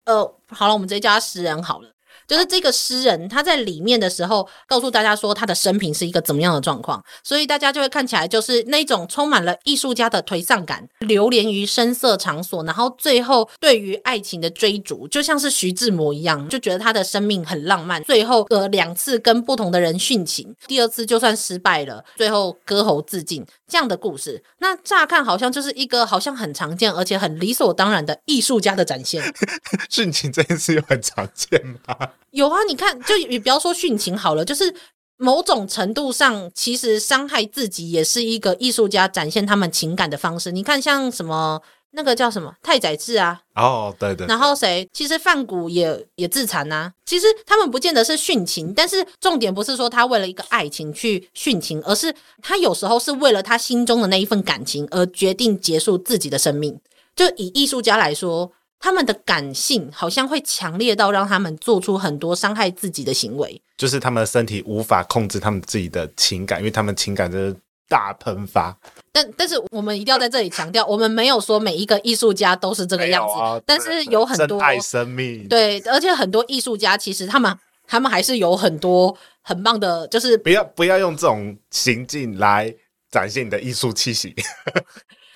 呃，好了，我们直接叫他诗人好了。就是这个诗人，他在里面的时候，告诉大家说他的生平是一个怎么样的状况，所以大家就会看起来就是那种充满了艺术家的颓丧感，流连于声色场所，然后最后对于爱情的追逐，就像是徐志摩一样，就觉得他的生命很浪漫。最后呃两次跟不同的人殉情，第二次就算失败了，最后割喉自尽这样的故事。那乍看好像就是一个好像很常见而且很理所当然的艺术家的展现。<laughs> 殉情这件事又很常见吗？有啊，你看，就也不要说殉情好了，就是某种程度上，其实伤害自己也是一个艺术家展现他们情感的方式。你看，像什么那个叫什么太宰治啊？哦，对对。然后谁？其实范谷也也自残呐、啊。其实他们不见得是殉情，但是重点不是说他为了一个爱情去殉情，而是他有时候是为了他心中的那一份感情而决定结束自己的生命。就以艺术家来说，他们的感性好像会强烈到让他们做出很多伤害自己的行为。就是他们的身体无法控制他们自己的情感，因为他们情感就是大喷发。但但是我们一定要在这里强调，我们没有说每一个艺术家都是这个样子，啊、但是有很多爱生命，对，而且很多艺术家其实他们他们还是有很多很棒的，就是不要不要用这种行径来展现你的艺术气息。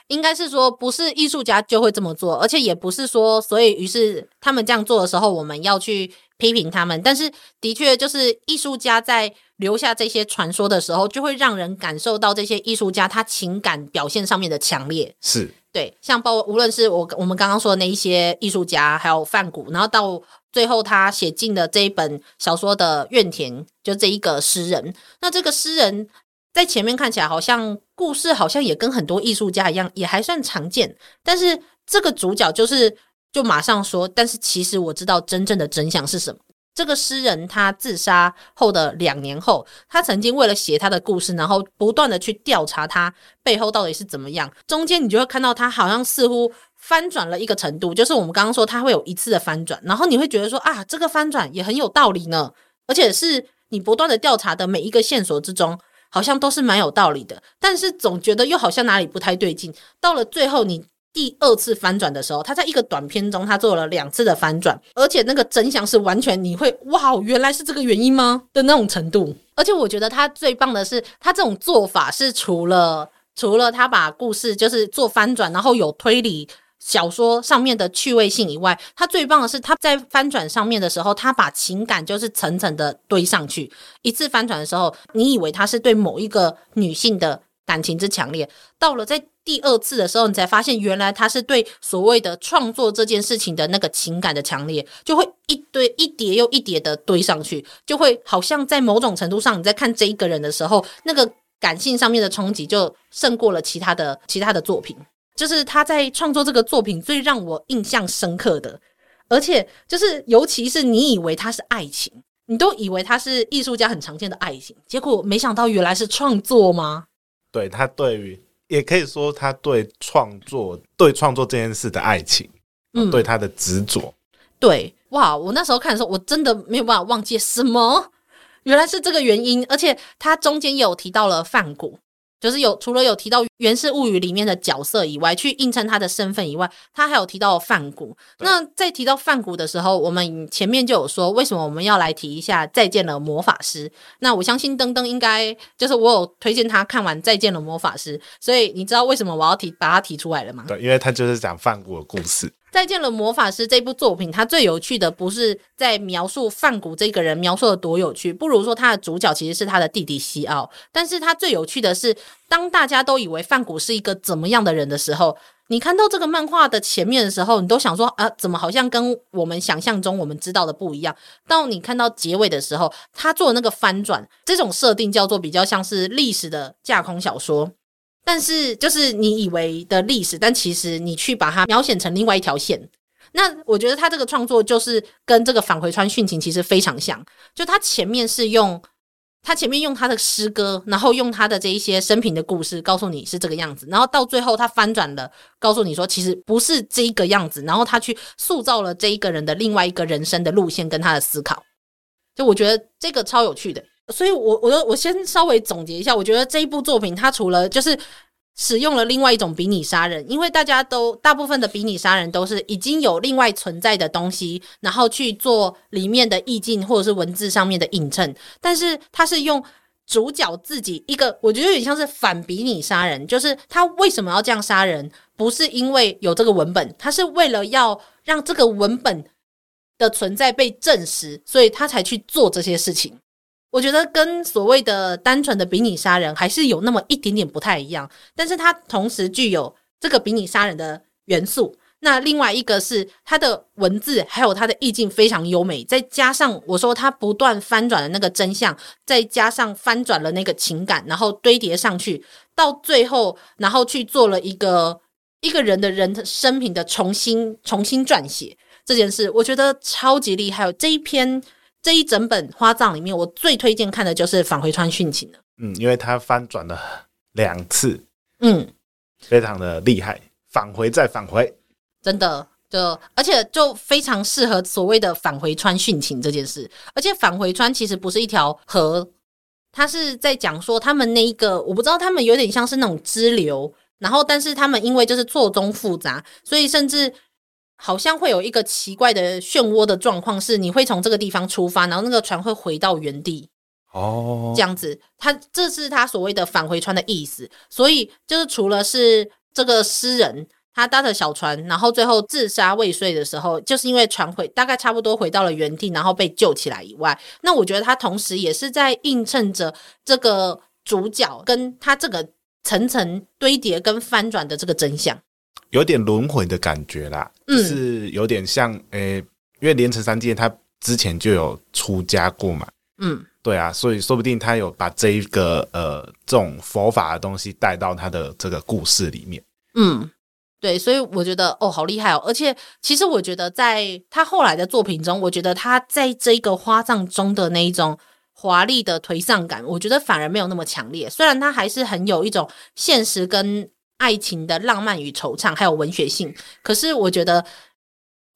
应该是说，不是艺术家就会这么做，而且也不是说，所以于是他们这样做的时候，我们要去批评他们。但是，的确就是艺术家在留下这些传说的时候，就会让人感受到这些艺术家他情感表现上面的强烈。是对，像包无论是我我们刚刚说的那一些艺术家，还有范谷，然后到最后他写进的这一本小说的怨田，就这一个诗人，那这个诗人。在前面看起来好像故事好像也跟很多艺术家一样，也还算常见。但是这个主角就是就马上说，但是其实我知道真正的真相是什么。这个诗人他自杀后的两年后，他曾经为了写他的故事，然后不断的去调查他背后到底是怎么样。中间你就会看到他好像似乎翻转了一个程度，就是我们刚刚说他会有一次的翻转，然后你会觉得说啊，这个翻转也很有道理呢，而且是你不断的调查的每一个线索之中。好像都是蛮有道理的，但是总觉得又好像哪里不太对劲。到了最后，你第二次翻转的时候，他在一个短片中，他做了两次的翻转，而且那个真相是完全你会哇，原来是这个原因吗的那种程度。而且我觉得他最棒的是，他这种做法是除了除了他把故事就是做翻转，然后有推理。小说上面的趣味性以外，他最棒的是他在翻转上面的时候，他把情感就是层层的堆上去。一次翻转的时候，你以为他是对某一个女性的感情之强烈，到了在第二次的时候，你才发现原来他是对所谓的创作这件事情的那个情感的强烈，就会一堆一叠又一叠的堆上去，就会好像在某种程度上你在看这一个人的时候，那个感性上面的冲击就胜过了其他的其他的作品。就是他在创作这个作品最让我印象深刻的，而且就是尤其是你以为他是爱情，你都以为他是艺术家很常见的爱情，结果没想到原来是创作吗？对，他对于，也可以说他对创作，对创作这件事的爱情，嗯，对他的执着，对，哇！我那时候看的时候，我真的没有办法忘记什么，原来是这个原因，而且他中间也有提到了梵谷。就是有除了有提到《源氏物语》里面的角色以外，去映衬他的身份以外，他还有提到范谷。那在提到范谷的时候，我们前面就有说，为什么我们要来提一下《再见了魔法师》？那我相信登登应该就是我有推荐他看完《再见了魔法师》，所以你知道为什么我要提把他提出来了吗？对，因为他就是讲范谷的故事。再见了，魔法师这部作品，它最有趣的不是在描述梵谷这个人描述的多有趣，不如说他的主角其实是他的弟弟西奥。但是他最有趣的是，当大家都以为梵谷是一个怎么样的人的时候，你看到这个漫画的前面的时候，你都想说啊，怎么好像跟我们想象中我们知道的不一样？到你看到结尾的时候，他做的那个翻转，这种设定叫做比较像是历史的架空小说。但是，就是你以为的历史，但其实你去把它描写成另外一条线。那我觉得他这个创作就是跟这个返回川殉情其实非常像。就他前面是用他前面用他的诗歌，然后用他的这一些生平的故事告诉你是这个样子，然后到最后他翻转了，告诉你说其实不是这一个样子，然后他去塑造了这一个人的另外一个人生的路线跟他的思考。就我觉得这个超有趣的。所以我，我我我先稍微总结一下，我觉得这一部作品，它除了就是使用了另外一种比拟杀人，因为大家都大部分的比拟杀人都是已经有另外存在的东西，然后去做里面的意境或者是文字上面的映衬，但是它是用主角自己一个，我觉得有点像是反比拟杀人，就是他为什么要这样杀人，不是因为有这个文本，他是为了要让这个文本的存在被证实，所以他才去做这些事情。我觉得跟所谓的单纯的比拟杀人还是有那么一点点不太一样，但是它同时具有这个比拟杀人的元素。那另外一个是它的文字还有它的意境非常优美，再加上我说它不断翻转的那个真相，再加上翻转了那个情感，然后堆叠上去，到最后，然后去做了一个一个人的人生平的重新重新撰写这件事，我觉得超级厉害。有这一篇这一整本花葬里面，我最推荐看的就是返回川殉情了。嗯，因为它翻转了两次，嗯，非常的厉害，返回再返回，真的就而且就非常适合所谓的返回川殉情这件事。而且返回川其实不是一条河，它是在讲说他们那一个，我不知道他们有点像是那种支流。然后，但是他们因为就是错综复杂，所以甚至好像会有一个奇怪的漩涡的状况，是你会从这个地方出发，然后那个船会回到原地。哦，这样子，他这是他所谓的返回船的意思。所以就是除了是这个诗人他搭着小船，然后最后自杀未遂的时候，就是因为船回大概差不多回到了原地，然后被救起来以外，那我觉得他同时也是在映衬着这个主角跟他这个。层层堆叠跟翻转的这个真相，有点轮回的感觉啦，嗯，就是有点像诶、欸，因为连城三剑他之前就有出家过嘛，嗯，对啊，所以说不定他有把这一个呃这种佛法的东西带到他的这个故事里面，嗯，对，所以我觉得哦，好厉害哦，而且其实我觉得在他后来的作品中，我觉得他在这个花葬中的那一种。华丽的颓丧感，我觉得反而没有那么强烈。虽然他还是很有一种现实跟爱情的浪漫与惆怅，还有文学性，可是我觉得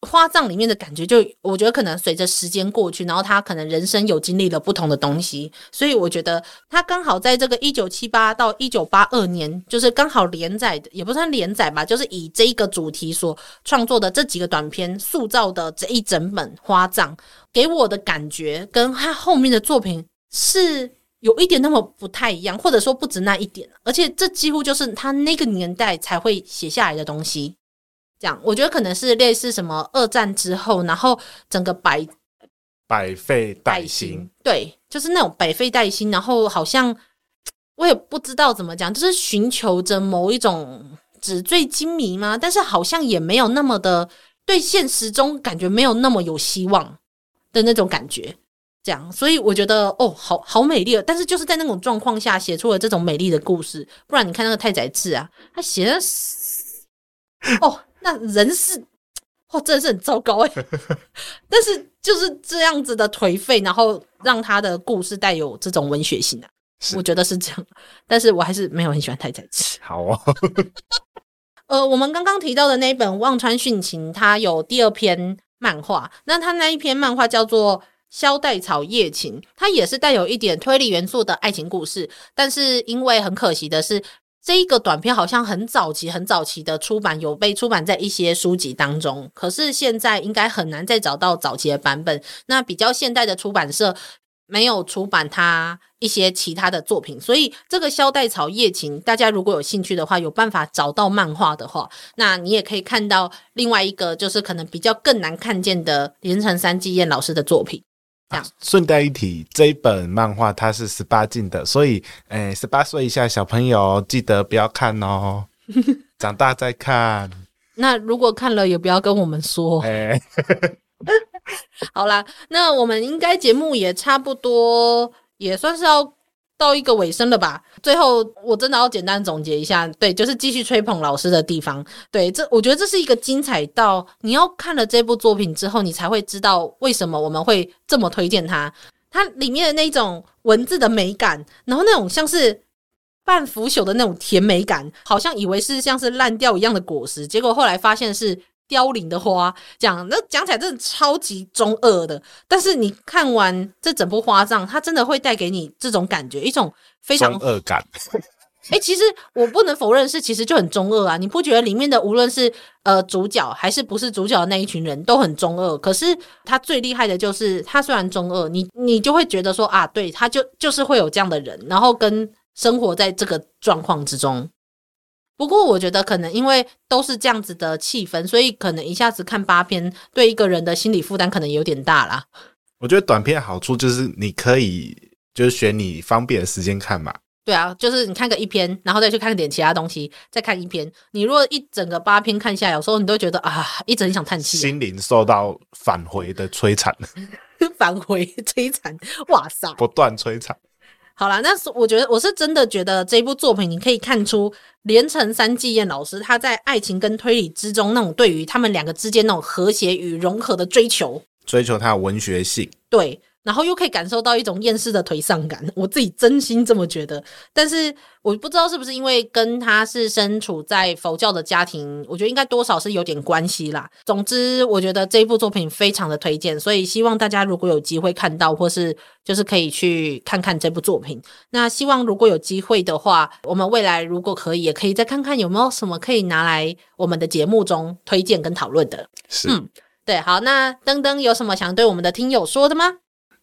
花葬里面的感觉就，我觉得可能随着时间过去，然后他可能人生有经历了不同的东西，所以我觉得他刚好在这个一九七八到一九八二年，就是刚好连载的，也不算连载吧，就是以这一个主题所创作的这几个短篇塑造的这一整本花葬。给我的感觉跟他后面的作品是有一点那么不太一样，或者说不止那一点，而且这几乎就是他那个年代才会写下来的东西。这样，我觉得可能是类似什么二战之后，然后整个百百废待兴，对，就是那种百废待兴，然后好像我也不知道怎么讲，就是寻求着某一种纸醉金迷吗？但是好像也没有那么的对现实中感觉没有那么有希望。的那种感觉，这样，所以我觉得哦，好好美丽。但是就是在那种状况下写出了这种美丽的故事，不然你看那个太宰治啊，他写的是 <laughs> 哦，那人是哦，真的是很糟糕哎。<laughs> 但是就是这样子的颓废，然后让他的故事带有这种文学性啊，我觉得是这样。但是我还是没有很喜欢太宰治。好啊，<laughs> 呃，我们刚刚提到的那一本《忘川殉情》，它有第二篇。漫画，那他那一篇漫画叫做《萧带草夜情》，它也是带有一点推理元素的爱情故事。但是因为很可惜的是，这一个短片好像很早期、很早期的出版，有被出版在一些书籍当中。可是现在应该很难再找到早期的版本。那比较现代的出版社没有出版它一些其他的作品，所以这个《萧带草夜情》，大家如果有兴趣的话，有办法找到漫画的话，那你也可以看到另外一个，就是可能比较更难看见的连城三季彦老师的作品。这样，顺带一提，这一本漫画它是十八禁的，所以，诶，十八岁以下小朋友记得不要看哦，<laughs> 长大再看。那如果看了，也不要跟我们说。诶 <laughs> 好啦，那我们应该节目也差不多。也算是要到一个尾声了吧。最后，我真的要简单总结一下，对，就是继续吹捧老师的地方。对，这我觉得这是一个精彩到你要看了这部作品之后，你才会知道为什么我们会这么推荐它。它里面的那种文字的美感，然后那种像是半腐朽的那种甜美感，好像以为是像是烂掉一样的果实，结果后来发现是。凋零的花，讲那讲起来真的超级中二的，但是你看完这整部花葬，它真的会带给你这种感觉，一种非常中二感。哎、欸，其实我不能否认是，其实就很中二啊！你不觉得里面的无论是呃主角还是不是主角的那一群人都很中二？可是他最厉害的就是，他虽然中二，你你就会觉得说啊，对，他就就是会有这样的人，然后跟生活在这个状况之中。不过我觉得可能因为都是这样子的气氛，所以可能一下子看八篇，对一个人的心理负担可能有点大啦。我觉得短篇的好处就是你可以就是选你方便的时间看嘛。对啊，就是你看个一篇，然后再去看点其他东西，再看一篇。你如果一整个八篇看下来，有时候你都觉得啊，一直很想叹气，心灵受到返回的摧残，<laughs> 返回摧残，哇塞，不断摧残。好啦，那是我觉得我是真的觉得这一部作品，你可以看出连城三季彦老师他在爱情跟推理之中那种对于他们两个之间那种和谐与融合的追求，追求他的文学性，对。然后又可以感受到一种厌世的颓丧感，我自己真心这么觉得。但是我不知道是不是因为跟他是身处在佛教的家庭，我觉得应该多少是有点关系啦。总之，我觉得这部作品非常的推荐，所以希望大家如果有机会看到，或是就是可以去看看这部作品。那希望如果有机会的话，我们未来如果可以，也可以再看看有没有什么可以拿来我们的节目中推荐跟讨论的。是，嗯，对，好，那登登有什么想对我们的听友说的吗？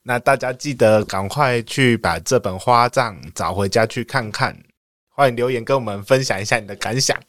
那大家记得赶快去把这本花葬找回家去看看，欢迎留言跟我们分享一下你的感想。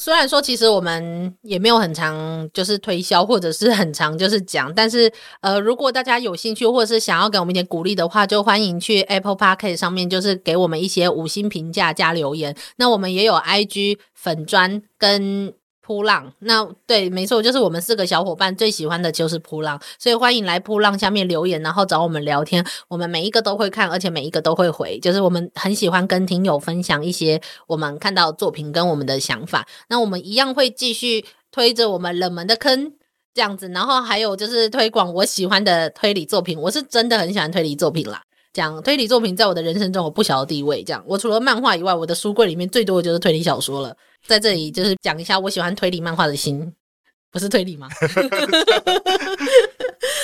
虽然说其实我们也没有很常就是推销或者是很常就是讲，但是呃，如果大家有兴趣或者是想要给我们一点鼓励的话，就欢迎去 Apple p o c a s t 上面就是给我们一些五星评价加留言。那我们也有 IG 粉专跟。扑浪，那对，没错，就是我们四个小伙伴最喜欢的就是扑浪，所以欢迎来扑浪下面留言，然后找我们聊天，我们每一个都会看，而且每一个都会回，就是我们很喜欢跟听友分享一些我们看到的作品跟我们的想法。那我们一样会继续推着我们冷门的坑这样子，然后还有就是推广我喜欢的推理作品，我是真的很喜欢推理作品啦。讲推理作品在我的人生中有不小的地位。这样，我除了漫画以外，我的书柜里面最多的就是推理小说了。在这里就是讲一下我喜欢推理漫画的心，不是推理吗？<laughs>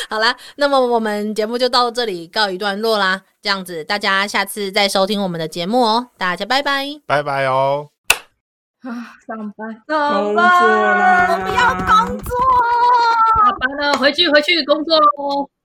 好啦，那么我们节目就到这里告一段落啦。这样子，大家下次再收听我们的节目哦。大家拜拜，拜拜哦。啊，上班，上班，我不要工作，下班了，回去回去工作喽。